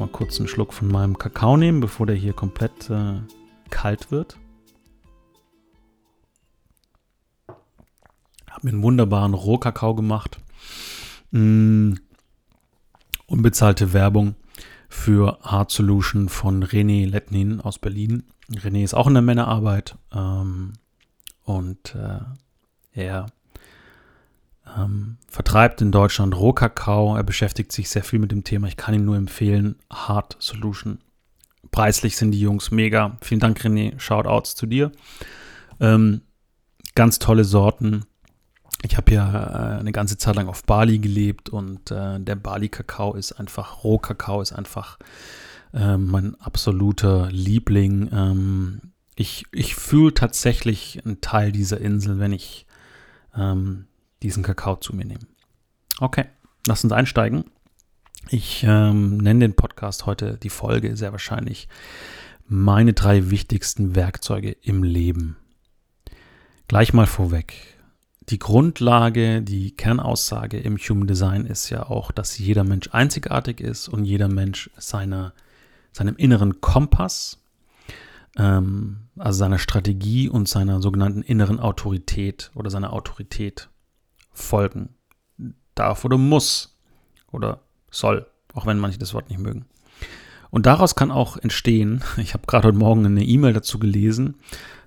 Mal kurz einen Schluck von meinem Kakao nehmen, bevor der hier komplett äh, kalt wird. Habe mir einen wunderbaren Rohkakao gemacht. Mm, unbezahlte Werbung für Hard Solution von René Letnin aus Berlin. René ist auch in der Männerarbeit ähm, und äh, er ähm, vertreibt in Deutschland Rohkakao. Er beschäftigt sich sehr viel mit dem Thema. Ich kann ihm nur empfehlen, Hard Solution. Preislich sind die Jungs mega. Vielen Dank, René. Shoutouts zu dir. Ähm, ganz tolle Sorten. Ich habe ja äh, eine ganze Zeit lang auf Bali gelebt und äh, der Bali-Kakao ist einfach, Rohkakao ist einfach äh, mein absoluter Liebling. Ähm, ich ich fühle tatsächlich einen Teil dieser Insel, wenn ich ähm, diesen Kakao zu mir nehmen. Okay, lass uns einsteigen. Ich ähm, nenne den Podcast heute die Folge sehr wahrscheinlich meine drei wichtigsten Werkzeuge im Leben. Gleich mal vorweg. Die Grundlage, die Kernaussage im Human Design ist ja auch, dass jeder Mensch einzigartig ist und jeder Mensch seiner, seinem inneren Kompass, ähm, also seiner Strategie und seiner sogenannten inneren Autorität oder seiner Autorität folgen darf oder muss oder soll, auch wenn manche das Wort nicht mögen. Und daraus kann auch entstehen, ich habe gerade heute Morgen eine E-Mail dazu gelesen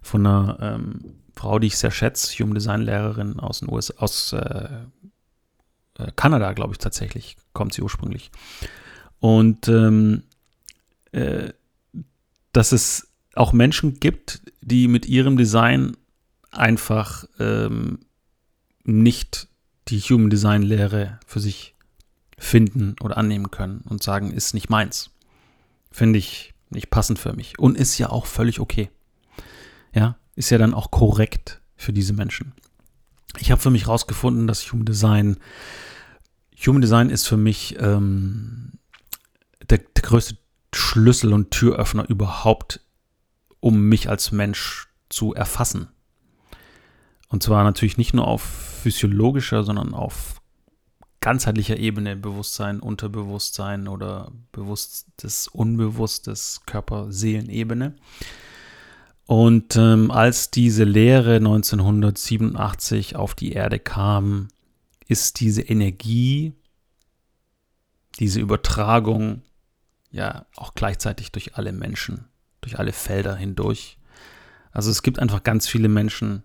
von einer ähm, Frau, die ich sehr schätze, Human Design Lehrerin aus den USA, aus äh, äh, Kanada, glaube ich tatsächlich, kommt sie ursprünglich. Und ähm, äh, dass es auch Menschen gibt, die mit ihrem Design einfach ähm, nicht die Human Design Lehre für sich finden oder annehmen können und sagen, ist nicht meins. Finde ich nicht passend für mich. Und ist ja auch völlig okay. Ja, ist ja dann auch korrekt für diese Menschen. Ich habe für mich herausgefunden, dass Human Design, Human Design ist für mich ähm, der, der größte Schlüssel und Türöffner überhaupt, um mich als Mensch zu erfassen. Und zwar natürlich nicht nur auf physiologischer, sondern auf ganzheitlicher Ebene, Bewusstsein, Unterbewusstsein oder bewusstes, unbewusstes Körper-Seelen-Ebene. Und ähm, als diese Lehre 1987 auf die Erde kam, ist diese Energie, diese Übertragung ja auch gleichzeitig durch alle Menschen, durch alle Felder hindurch. Also es gibt einfach ganz viele Menschen,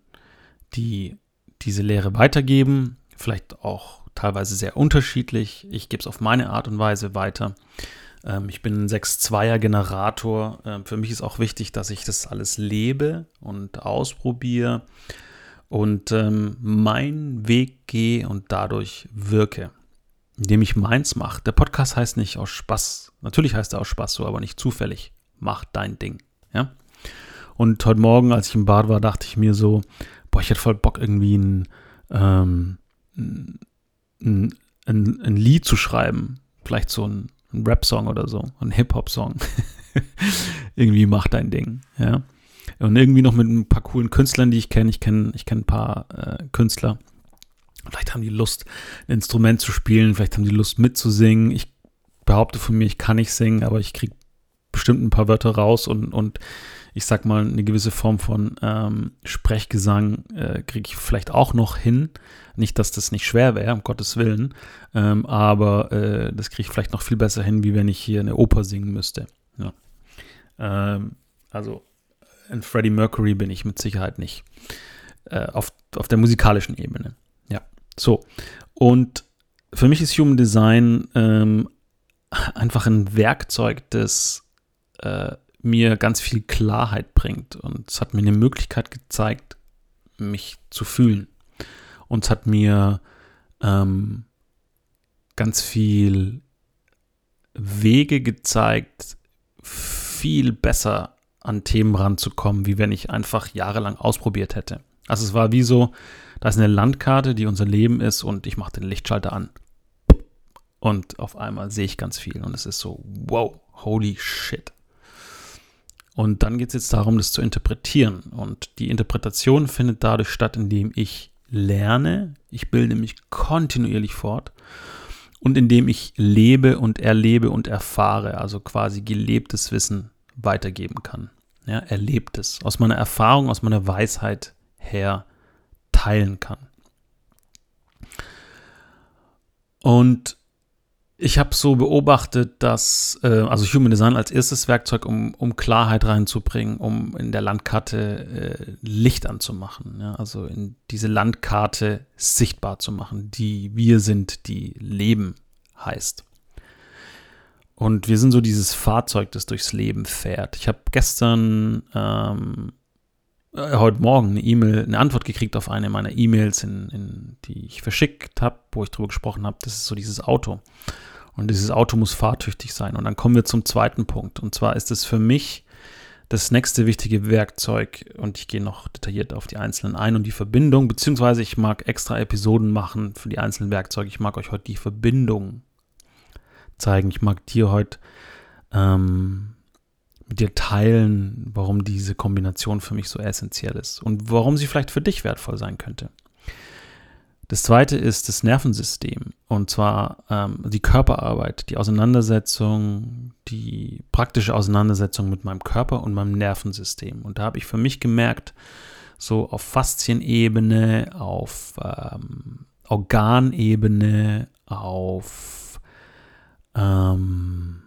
die diese Lehre weitergeben, vielleicht auch teilweise sehr unterschiedlich. Ich gebe es auf meine Art und Weise weiter. Ähm, ich bin ein 6-2er Generator. Ähm, für mich ist auch wichtig, dass ich das alles lebe und ausprobiere und ähm, meinen Weg gehe und dadurch wirke, indem ich meins mache. Der Podcast heißt nicht aus Spaß. Natürlich heißt er aus Spaß so, aber nicht zufällig. Mach dein Ding. Ja? Und heute Morgen, als ich im Bad war, dachte ich mir so, boah, ich hätte voll Bock, irgendwie ein, ähm, ein, ein, ein Lied zu schreiben. Vielleicht so ein, ein Rap-Song oder so, ein Hip-Hop-Song. irgendwie mach dein Ding, ja. Und irgendwie noch mit ein paar coolen Künstlern, die ich kenne. Ich kenne ich kenn ein paar äh, Künstler. Vielleicht haben die Lust, ein Instrument zu spielen, vielleicht haben die Lust mitzusingen. Ich behaupte von mir, ich kann nicht singen, aber ich kriege bestimmt ein paar Wörter raus und, und ich sag mal, eine gewisse Form von ähm, Sprechgesang äh, kriege ich vielleicht auch noch hin. Nicht, dass das nicht schwer wäre, um Gottes Willen, ähm, aber äh, das kriege ich vielleicht noch viel besser hin, wie wenn ich hier eine Oper singen müsste. Ja. Ähm, also in Freddie Mercury bin ich mit Sicherheit nicht. Äh, auf, auf der musikalischen Ebene. Ja, so. Und für mich ist Human Design ähm, einfach ein Werkzeug, das äh, mir ganz viel Klarheit bringt. Und es hat mir eine Möglichkeit gezeigt, mich zu fühlen. und es hat mir ähm, ganz viel Wege gezeigt, viel besser an Themen ranzukommen, wie wenn ich einfach jahrelang ausprobiert hätte. Also es war wie so, da ist eine Landkarte, die unser Leben ist und ich mache den Lichtschalter an. Und auf einmal sehe ich ganz viel und es ist so, wow, holy shit. Und dann geht es jetzt darum, das zu interpretieren. Und die Interpretation findet dadurch statt, indem ich lerne, ich bilde mich kontinuierlich fort und indem ich lebe und erlebe und erfahre, also quasi gelebtes Wissen weitergeben kann. Ja, erlebtes, aus meiner Erfahrung, aus meiner Weisheit her teilen kann. Und ich habe so beobachtet, dass, äh, also Human Design als erstes Werkzeug, um, um Klarheit reinzubringen, um in der Landkarte äh, Licht anzumachen, ja? also in diese Landkarte sichtbar zu machen, die wir sind, die Leben heißt. Und wir sind so dieses Fahrzeug, das durchs Leben fährt. Ich habe gestern, ähm, äh, heute Morgen eine E-Mail, eine Antwort gekriegt auf eine meiner E-Mails, in, in, die ich verschickt habe, wo ich drüber gesprochen habe. Das ist so dieses Auto. Und dieses Auto muss fahrtüchtig sein. Und dann kommen wir zum zweiten Punkt. Und zwar ist es für mich das nächste wichtige Werkzeug. Und ich gehe noch detailliert auf die einzelnen ein und die Verbindung. Beziehungsweise ich mag extra Episoden machen für die einzelnen Werkzeuge. Ich mag euch heute die Verbindung zeigen. Ich mag dir heute ähm, mit dir teilen, warum diese Kombination für mich so essentiell ist und warum sie vielleicht für dich wertvoll sein könnte. Das zweite ist das Nervensystem und zwar ähm, die Körperarbeit, die Auseinandersetzung, die praktische Auseinandersetzung mit meinem Körper und meinem Nervensystem. Und da habe ich für mich gemerkt, so auf Faszienebene, auf ähm, Organebene, auf ähm,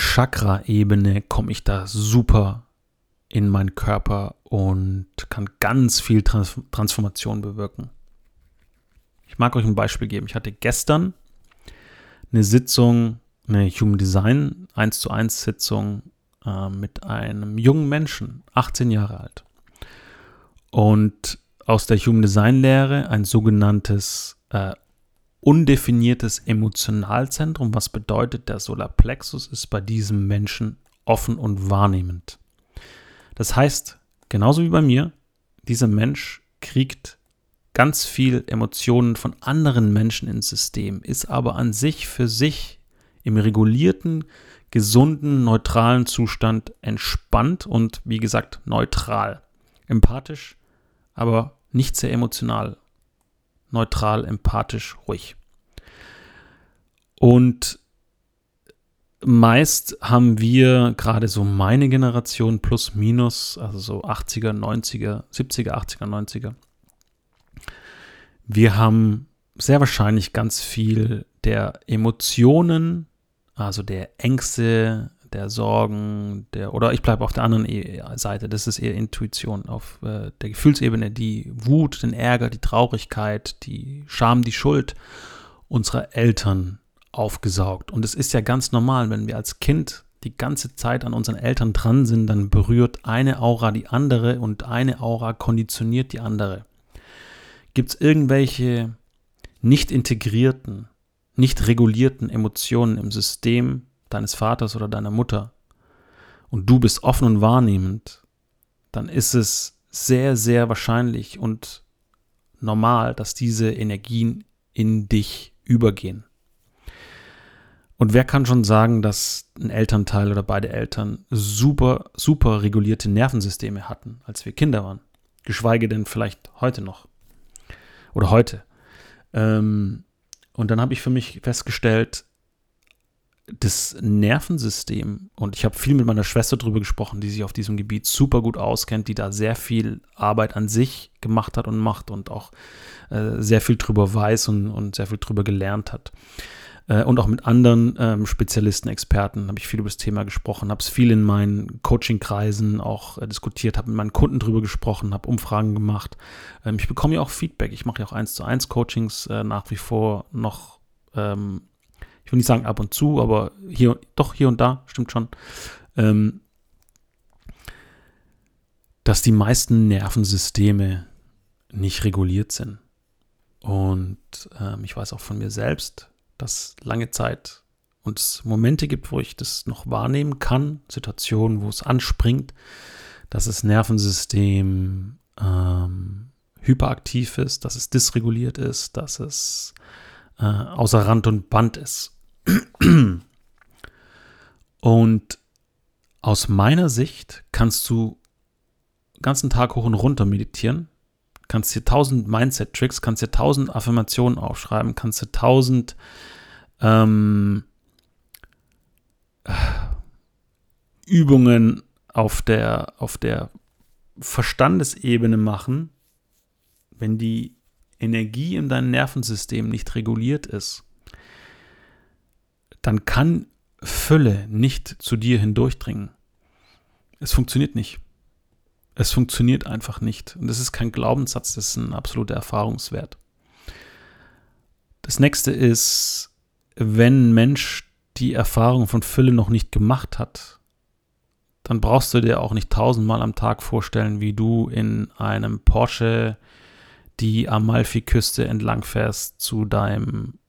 Chakra-Ebene komme ich da super in meinen Körper und kann ganz viel Trans Transformation bewirken. Ich mag euch ein Beispiel geben. Ich hatte gestern eine Sitzung, eine Human Design 1 zu 1 Sitzung äh, mit einem jungen Menschen, 18 Jahre alt. Und aus der Human Design Lehre ein sogenanntes äh, undefiniertes Emotionalzentrum. Was bedeutet, der Solarplexus ist bei diesem Menschen offen und wahrnehmend. Das heißt, genauso wie bei mir, dieser Mensch kriegt ganz viel Emotionen von anderen Menschen ins System, ist aber an sich für sich im regulierten, gesunden, neutralen Zustand entspannt und wie gesagt neutral. Empathisch, aber nicht sehr emotional. Neutral, empathisch, ruhig. Und meist haben wir gerade so meine Generation plus minus, also so 80er, 90er, 70er, 80er, 90er. Wir haben sehr wahrscheinlich ganz viel der Emotionen, also der Ängste, der Sorgen, der oder ich bleibe auf der anderen e, Seite, das ist eher Intuition auf äh, der Gefühlsebene, die Wut, den Ärger, die Traurigkeit, die Scham, die Schuld unserer Eltern aufgesaugt. Und es ist ja ganz normal, wenn wir als Kind die ganze Zeit an unseren Eltern dran sind, dann berührt eine Aura die andere und eine Aura konditioniert die andere. Gibt es irgendwelche nicht integrierten, nicht regulierten Emotionen im System deines Vaters oder deiner Mutter und du bist offen und wahrnehmend, dann ist es sehr, sehr wahrscheinlich und normal, dass diese Energien in dich übergehen. Und wer kann schon sagen, dass ein Elternteil oder beide Eltern super, super regulierte Nervensysteme hatten, als wir Kinder waren? Geschweige denn vielleicht heute noch. Oder heute. Ähm, und dann habe ich für mich festgestellt, das Nervensystem, und ich habe viel mit meiner Schwester darüber gesprochen, die sich auf diesem Gebiet super gut auskennt, die da sehr viel Arbeit an sich gemacht hat und macht und auch äh, sehr viel drüber weiß und, und sehr viel drüber gelernt hat äh, und auch mit anderen ähm, Spezialisten, Experten habe ich viel über das Thema gesprochen, habe es viel in meinen Coaching-Kreisen auch äh, diskutiert, habe mit meinen Kunden drüber gesprochen, habe Umfragen gemacht. Ähm, ich bekomme ja auch Feedback. Ich mache ja auch eins zu eins Coachings äh, nach wie vor noch. Ähm, ich will nicht sagen ab und zu, aber hier, doch hier und da, stimmt schon. Ähm, dass die meisten Nervensysteme nicht reguliert sind. Und ähm, ich weiß auch von mir selbst, dass lange Zeit und es Momente gibt, wo ich das noch wahrnehmen kann, Situationen, wo es anspringt, dass das Nervensystem ähm, hyperaktiv ist, dass es dysreguliert ist, dass es äh, außer Rand und Band ist. Und aus meiner Sicht kannst du ganzen Tag hoch und runter meditieren, kannst dir tausend Mindset-Tricks, kannst dir tausend Affirmationen aufschreiben, kannst dir tausend ähm, Übungen auf der, auf der Verstandesebene machen, wenn die Energie in deinem Nervensystem nicht reguliert ist, dann kann Fülle nicht zu dir hindurchdringen. Es funktioniert nicht. Es funktioniert einfach nicht. Und das ist kein Glaubenssatz, das ist ein absoluter Erfahrungswert. Das nächste ist, wenn ein Mensch die Erfahrung von Fülle noch nicht gemacht hat, dann brauchst du dir auch nicht tausendmal am Tag vorstellen, wie du in einem Porsche die Amalfi-Küste entlang fährst zu deinem,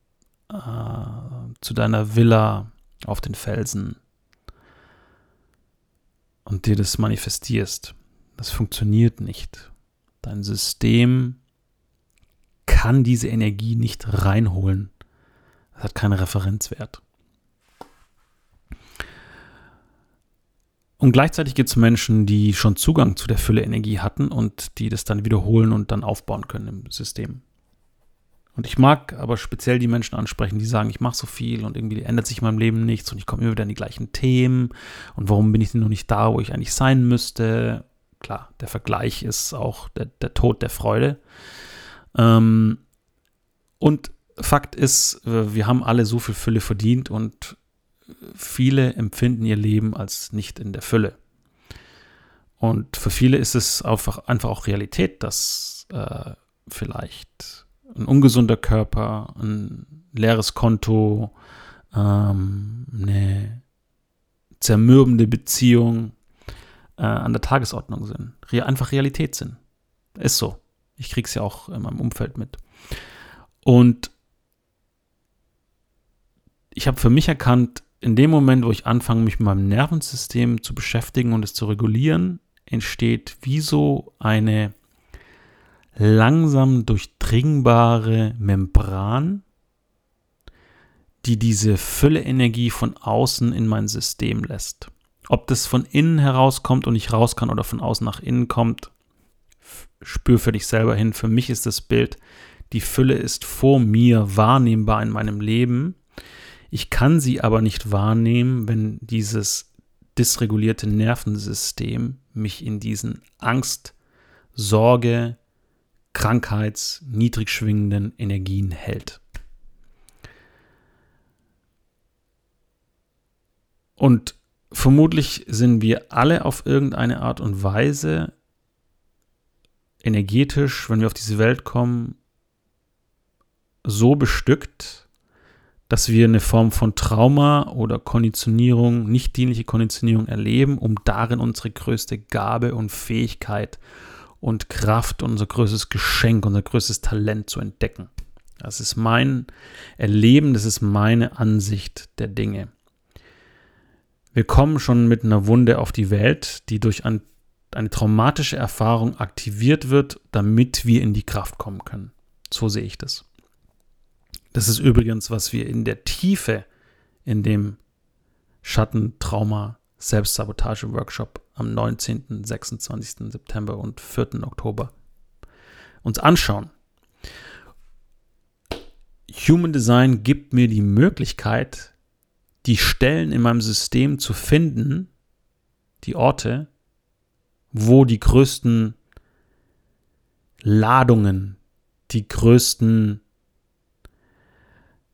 äh, zu deiner Villa auf den Felsen und dir das manifestierst. Das funktioniert nicht. Dein System kann diese Energie nicht reinholen. Es hat keinen Referenzwert. Und gleichzeitig gibt es Menschen, die schon Zugang zu der Fülle Energie hatten und die das dann wiederholen und dann aufbauen können im System. Und ich mag aber speziell die Menschen ansprechen, die sagen, ich mache so viel und irgendwie ändert sich in meinem Leben nichts und ich komme immer wieder in die gleichen Themen und warum bin ich denn noch nicht da, wo ich eigentlich sein müsste? Klar, der Vergleich ist auch der, der Tod der Freude. Ähm, und Fakt ist, wir haben alle so viel Fülle verdient und viele empfinden ihr Leben als nicht in der Fülle. Und für viele ist es einfach, einfach auch Realität, dass äh, vielleicht ein ungesunder Körper, ein leeres Konto, ähm, eine zermürbende Beziehung äh, an der Tagesordnung sind. Re einfach Realität sind. Ist so. Ich krieg's ja auch in meinem Umfeld mit. Und ich habe für mich erkannt, in dem Moment, wo ich anfange, mich mit meinem Nervensystem zu beschäftigen und es zu regulieren, entsteht wie so eine langsam durchdringbare Membran, die diese Fülle-Energie von außen in mein System lässt. Ob das von innen herauskommt und ich raus kann oder von außen nach innen kommt, spür für dich selber hin. Für mich ist das Bild, die Fülle ist vor mir wahrnehmbar in meinem Leben. Ich kann sie aber nicht wahrnehmen, wenn dieses dysregulierte Nervensystem mich in diesen Angst, Sorge, krankheits-, niedrig schwingenden Energien hält. Und vermutlich sind wir alle auf irgendeine Art und Weise energetisch, wenn wir auf diese Welt kommen, so bestückt, dass wir eine Form von Trauma oder Konditionierung, nicht dienliche Konditionierung erleben, um darin unsere größte Gabe und Fähigkeit und Kraft, unser größtes Geschenk, unser größtes Talent zu entdecken. Das ist mein Erleben, das ist meine Ansicht der Dinge. Wir kommen schon mit einer Wunde auf die Welt, die durch ein, eine traumatische Erfahrung aktiviert wird, damit wir in die Kraft kommen können. So sehe ich das. Das ist übrigens, was wir in der Tiefe in dem Schattentrauma Selbstsabotage-Workshop am 19., 26. September und 4. Oktober uns anschauen. Human Design gibt mir die Möglichkeit, die Stellen in meinem System zu finden, die Orte, wo die größten Ladungen, die größten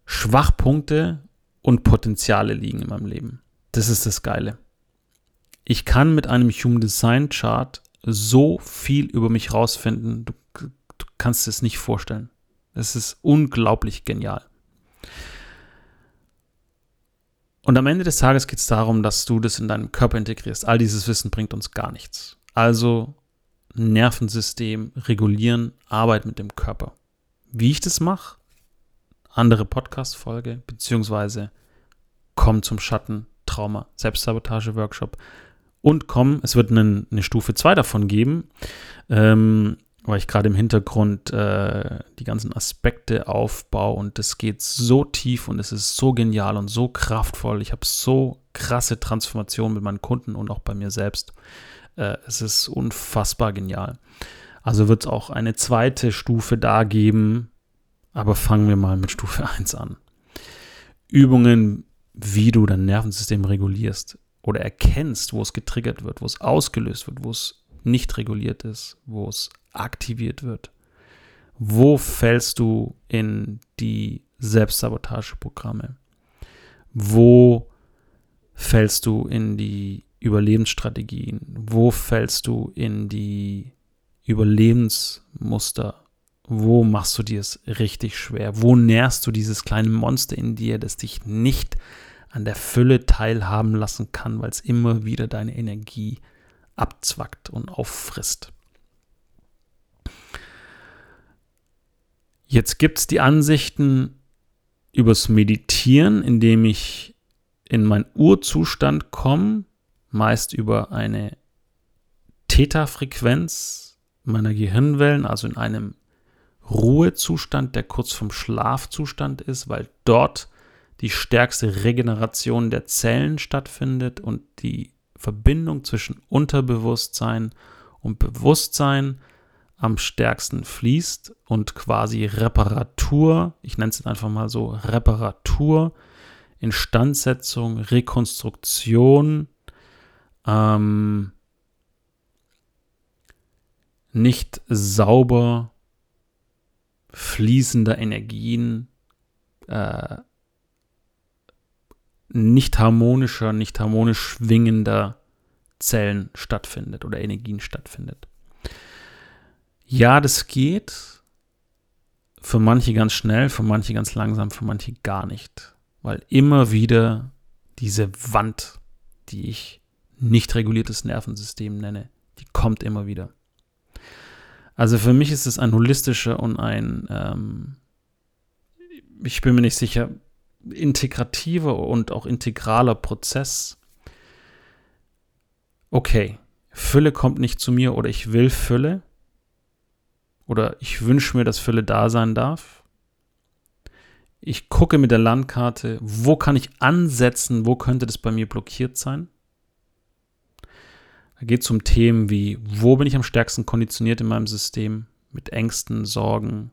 Schwachpunkte und Potenziale liegen in meinem Leben. Das ist das Geile ich kann mit einem Human Design Chart so viel über mich rausfinden, du, du kannst es nicht vorstellen. Es ist unglaublich genial. Und am Ende des Tages geht es darum, dass du das in deinem Körper integrierst. All dieses Wissen bringt uns gar nichts. Also Nervensystem regulieren, Arbeit mit dem Körper. Wie ich das mache, andere Podcast-Folge, beziehungsweise komm zum Schatten, Trauma, Selbstsabotage-Workshop und komm, es wird eine, eine Stufe 2 davon geben, ähm, weil ich gerade im Hintergrund äh, die ganzen Aspekte aufbaue und das geht so tief und es ist so genial und so kraftvoll. Ich habe so krasse Transformationen mit meinen Kunden und auch bei mir selbst. Äh, es ist unfassbar genial. Also wird es auch eine zweite Stufe da geben, aber fangen wir mal mit Stufe 1 an. Übungen, wie du dein Nervensystem regulierst oder erkennst, wo es getriggert wird, wo es ausgelöst wird, wo es nicht reguliert ist, wo es aktiviert wird. Wo fällst du in die Selbstsabotageprogramme? Wo fällst du in die Überlebensstrategien? Wo fällst du in die Überlebensmuster? Wo machst du dir es richtig schwer? Wo nährst du dieses kleine Monster in dir, das dich nicht an der Fülle teilhaben lassen kann, weil es immer wieder deine Energie abzwackt und auffrisst? Jetzt gibt es die Ansichten übers Meditieren, indem ich in meinen Urzustand komme, meist über eine Theta-Frequenz meiner Gehirnwellen, also in einem Ruhezustand, der kurz vom Schlafzustand ist, weil dort die stärkste Regeneration der Zellen stattfindet und die Verbindung zwischen Unterbewusstsein und Bewusstsein am stärksten fließt und quasi Reparatur, ich nenne es einfach mal so, Reparatur, Instandsetzung, Rekonstruktion ähm, nicht sauber fließender Energien, äh, nicht harmonischer, nicht harmonisch schwingender Zellen stattfindet oder Energien stattfindet. Ja, das geht. Für manche ganz schnell, für manche ganz langsam, für manche gar nicht. Weil immer wieder diese Wand, die ich nicht reguliertes Nervensystem nenne. Die kommt immer wieder. Also für mich ist es ein holistischer und ein, ähm, ich bin mir nicht sicher, integrativer und auch integraler Prozess. Okay, Fülle kommt nicht zu mir oder ich will Fülle oder ich wünsche mir, dass Fülle da sein darf. Ich gucke mit der Landkarte, wo kann ich ansetzen, wo könnte das bei mir blockiert sein. Da geht es um Themen wie, wo bin ich am stärksten konditioniert in meinem System? Mit Ängsten, Sorgen,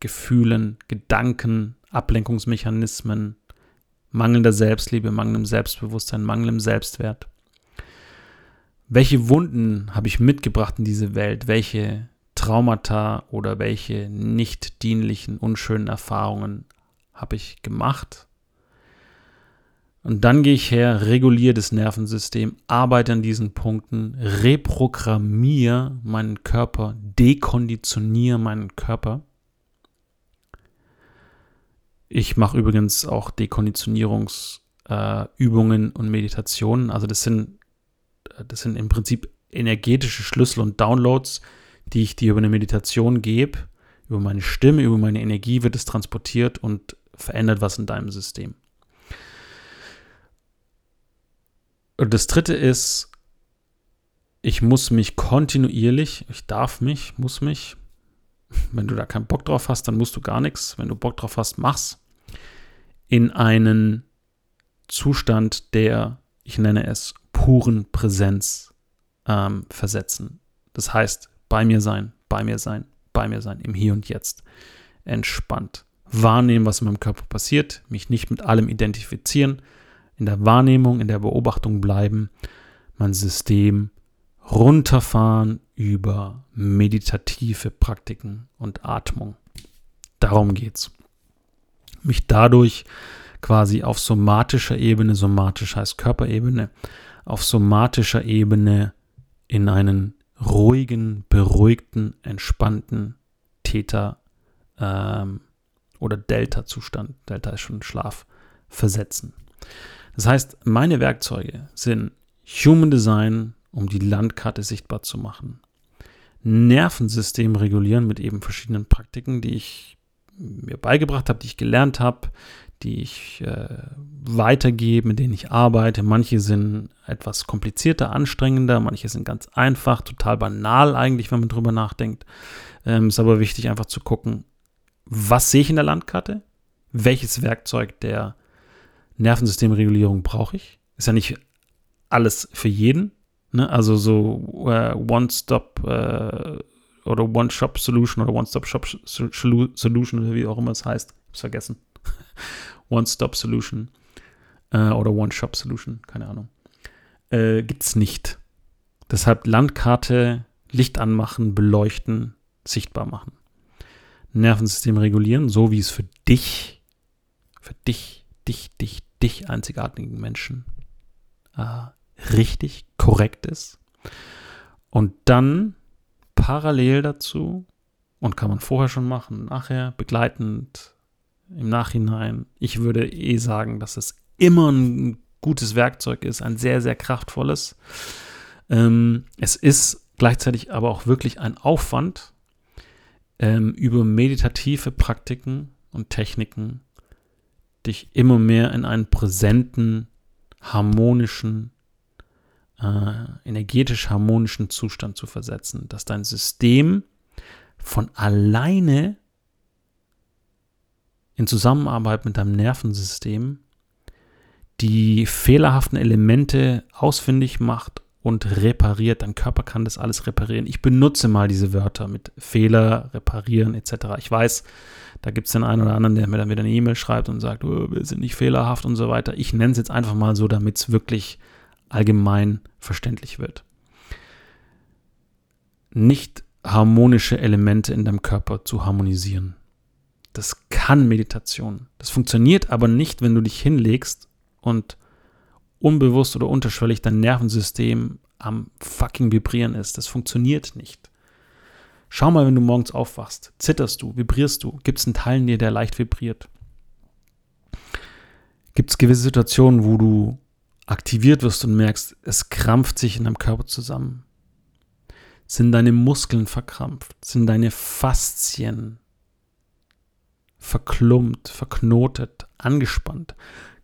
Gefühlen, Gedanken, Ablenkungsmechanismen, mangelnder Selbstliebe, mangelndem Selbstbewusstsein, mangelndem Selbstwert. Welche Wunden habe ich mitgebracht in diese Welt? Welche Traumata oder welche nicht dienlichen, unschönen Erfahrungen habe ich gemacht? Und dann gehe ich her, reguliere das Nervensystem, arbeite an diesen Punkten, reprogrammiere meinen Körper, dekonditioniere meinen Körper. Ich mache übrigens auch Dekonditionierungsübungen äh, und Meditationen. Also das sind, das sind im Prinzip energetische Schlüssel und Downloads, die ich dir über eine Meditation gebe. Über meine Stimme, über meine Energie wird es transportiert und verändert was in deinem System. Und das dritte ist, ich muss mich kontinuierlich, ich darf mich, muss mich, wenn du da keinen Bock drauf hast, dann musst du gar nichts. Wenn du Bock drauf hast, mach's. In einen Zustand der, ich nenne es, puren Präsenz ähm, versetzen. Das heißt, bei mir sein, bei mir sein, bei mir sein, im Hier und Jetzt. Entspannt. Wahrnehmen, was in meinem Körper passiert, mich nicht mit allem identifizieren, in der Wahrnehmung, in der Beobachtung bleiben, mein System runterfahren über meditative Praktiken und Atmung. Darum geht's. Mich dadurch quasi auf somatischer Ebene, somatisch heißt Körperebene, auf somatischer Ebene in einen ruhigen, beruhigten, entspannten Theta ähm, oder Delta-Zustand, Delta ist schon Schlaf, versetzen. Das heißt, meine Werkzeuge sind Human Design, um die Landkarte sichtbar zu machen. Nervensystem regulieren mit eben verschiedenen Praktiken, die ich mir beigebracht habe, die ich gelernt habe, die ich äh, weitergebe, mit denen ich arbeite. Manche sind etwas komplizierter, anstrengender, manche sind ganz einfach, total banal eigentlich, wenn man drüber nachdenkt. Ähm, ist aber wichtig, einfach zu gucken, was sehe ich in der Landkarte? Welches Werkzeug der Nervensystemregulierung brauche ich? Ist ja nicht alles für jeden. Ne? Also so äh, One-Stop äh, oder One-Shop-Solution oder One-Stop-Shop-Solution oder wie auch immer es heißt. Hab's vergessen. One-Stop-Solution äh, oder One-Shop-Solution, keine Ahnung. Äh, gibt's nicht. Deshalb Landkarte, Licht anmachen, beleuchten, sichtbar machen. Nervensystem regulieren, so wie es für dich, für dich, dich, dich, dich einzigartigen Menschen äh, richtig, korrekt ist. Und dann parallel dazu, und kann man vorher schon machen, nachher begleitend, im Nachhinein, ich würde eh sagen, dass es immer ein gutes Werkzeug ist, ein sehr, sehr kraftvolles. Ähm, es ist gleichzeitig aber auch wirklich ein Aufwand, ähm, über meditative Praktiken und Techniken dich immer mehr in einen präsenten, harmonischen, äh, energetisch harmonischen Zustand zu versetzen, dass dein System von alleine in Zusammenarbeit mit deinem Nervensystem die fehlerhaften Elemente ausfindig macht und repariert. Dein Körper kann das alles reparieren. Ich benutze mal diese Wörter mit Fehler, reparieren etc. Ich weiß, da gibt es den einen oder anderen, der mir dann wieder eine E-Mail schreibt und sagt, oh, wir sind nicht fehlerhaft und so weiter. Ich nenne es jetzt einfach mal so, damit es wirklich allgemein verständlich wird. Nicht harmonische Elemente in deinem Körper zu harmonisieren. Das kann Meditation. Das funktioniert aber nicht, wenn du dich hinlegst und unbewusst oder unterschwellig dein Nervensystem am fucking Vibrieren ist. Das funktioniert nicht. Schau mal, wenn du morgens aufwachst. Zitterst du? Vibrierst du? Gibt es einen Teil in dir, der leicht vibriert? Gibt es gewisse Situationen, wo du aktiviert wirst und merkst, es krampft sich in deinem Körper zusammen? Sind deine Muskeln verkrampft? Sind deine Faszien verklumpt, verknotet, angespannt?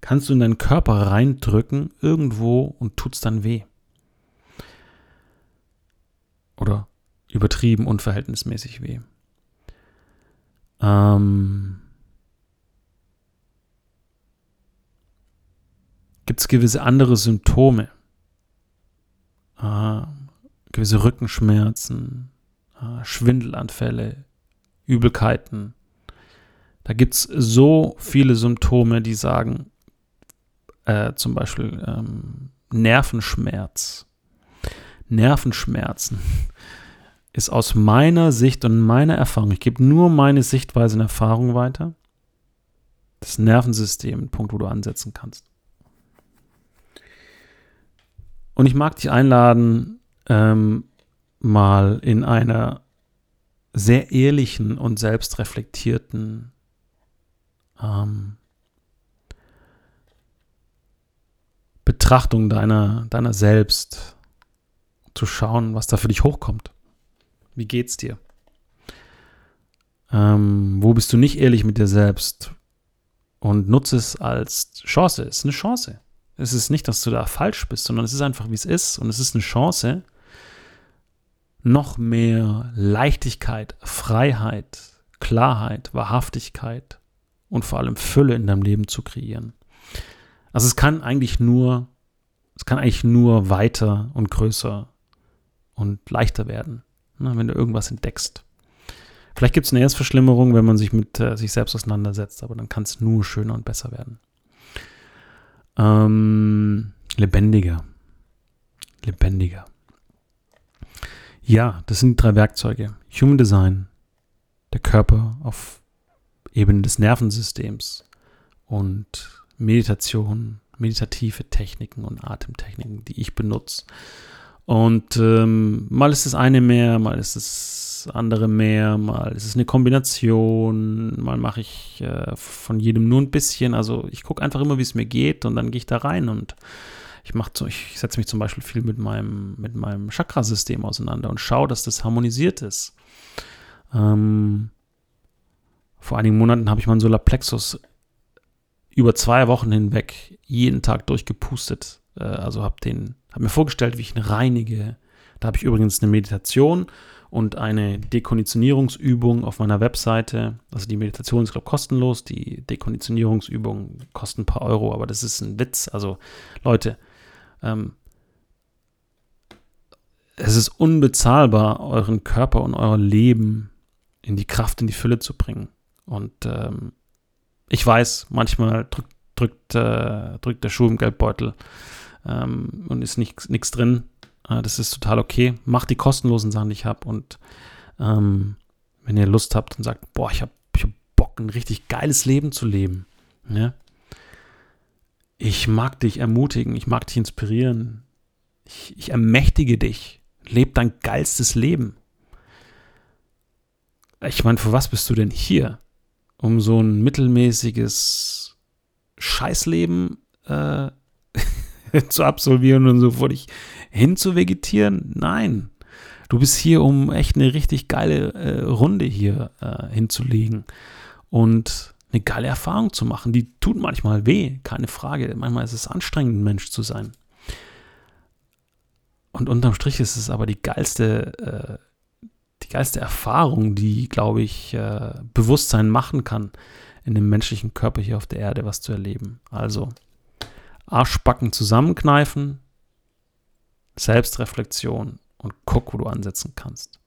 kannst du in deinen Körper reindrücken irgendwo und tut's dann weh. Oder übertrieben, unverhältnismäßig weh. Ähm, Gibt es gewisse andere Symptome? Äh, gewisse Rückenschmerzen, äh, Schwindelanfälle, Übelkeiten. Da gibt es so viele Symptome, die sagen, äh, zum Beispiel ähm, Nervenschmerz. Nervenschmerzen ist aus meiner Sicht und meiner Erfahrung, ich gebe nur meine Sichtweise und Erfahrung weiter, das Nervensystem, ein Punkt, wo du ansetzen kannst. Und ich mag dich einladen, ähm, mal in einer sehr ehrlichen und selbstreflektierten ähm, Betrachtung deiner, deiner selbst zu schauen, was da für dich hochkommt. Wie geht's dir? Ähm, wo bist du nicht ehrlich mit dir selbst? Und nutze es als Chance. Es ist eine Chance. Es ist nicht, dass du da falsch bist, sondern es ist einfach, wie es ist. Und es ist eine Chance, noch mehr Leichtigkeit, Freiheit, Klarheit, Wahrhaftigkeit und vor allem Fülle in deinem Leben zu kreieren. Also es kann eigentlich nur, es kann eigentlich nur weiter und größer und leichter werden, ne, wenn du irgendwas entdeckst. Vielleicht gibt es eine Erstverschlimmerung, wenn man sich mit äh, sich selbst auseinandersetzt, aber dann kann es nur schöner und besser werden. Ähm, lebendiger. Lebendiger. Ja, das sind die drei Werkzeuge. Human Design, der Körper auf Ebene des Nervensystems und Meditation, meditative Techniken und Atemtechniken, die ich benutze. Und ähm, mal ist das eine mehr, mal ist das andere mehr, mal ist es eine Kombination, mal mache ich äh, von jedem nur ein bisschen. Also ich gucke einfach immer, wie es mir geht und dann gehe ich da rein und Ich, so, ich setze mich zum Beispiel viel mit meinem, mit meinem Chakrasystem auseinander und schaue, dass das harmonisiert ist. Ähm, vor einigen Monaten habe ich meinen Solarplexus über zwei Wochen hinweg jeden Tag durchgepustet. Äh, also habe hab mir vorgestellt, wie ich ihn reinige. Da habe ich übrigens eine Meditation und eine Dekonditionierungsübung auf meiner Webseite. Also die Meditation ist, glaube ich, kostenlos. Die Dekonditionierungsübung kostet ein paar Euro, aber das ist ein Witz. Also Leute, ähm, es ist unbezahlbar, euren Körper und euer Leben in die Kraft, in die Fülle zu bringen. Und ähm, ich weiß, manchmal drückt, drückt, äh, drückt der Schuh im Geldbeutel ähm, und ist nichts drin. Äh, das ist total okay. Macht die kostenlosen Sachen, die ich habe. Und ähm, wenn ihr Lust habt und sagt, boah, ich habe ich hab Bock, ein richtig geiles Leben zu leben. Ja? Ich mag dich ermutigen, ich mag dich inspirieren. Ich, ich ermächtige dich. Leb dein geilstes Leben. Ich meine, für was bist du denn hier? Um so ein mittelmäßiges Scheißleben äh, zu absolvieren und so vor dich hin zu vegetieren? Nein. Du bist hier, um echt eine richtig geile äh, Runde hier äh, hinzulegen und eine geile Erfahrung zu machen. Die tut manchmal weh, keine Frage. Manchmal ist es anstrengend, ein Mensch zu sein. Und unterm Strich ist es aber die geilste, äh, die geilste Erfahrung, die, glaube ich, äh, Bewusstsein machen kann, in dem menschlichen Körper hier auf der Erde was zu erleben. Also Arschbacken zusammenkneifen, Selbstreflexion und guck, wo du ansetzen kannst.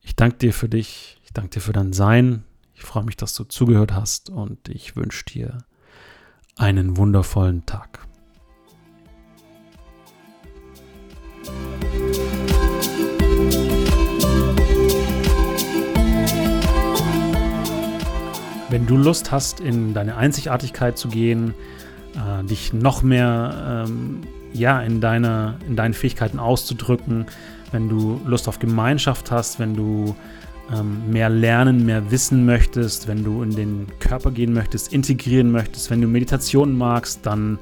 Ich danke dir für dich, ich danke dir für dein Sein. Ich freue mich, dass du zugehört hast und ich wünsche dir einen wundervollen Tag. Wenn du Lust hast, in deine Einzigartigkeit zu gehen, äh, dich noch mehr ähm, ja, in, deine, in deinen Fähigkeiten auszudrücken, wenn du Lust auf Gemeinschaft hast, wenn du ähm, mehr lernen, mehr wissen möchtest, wenn du in den Körper gehen möchtest, integrieren möchtest, wenn du Meditationen magst, dann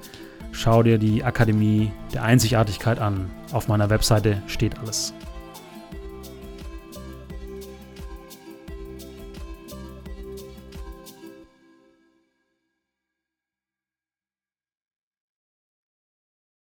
schau dir die Akademie der Einzigartigkeit an. Auf meiner Webseite steht alles.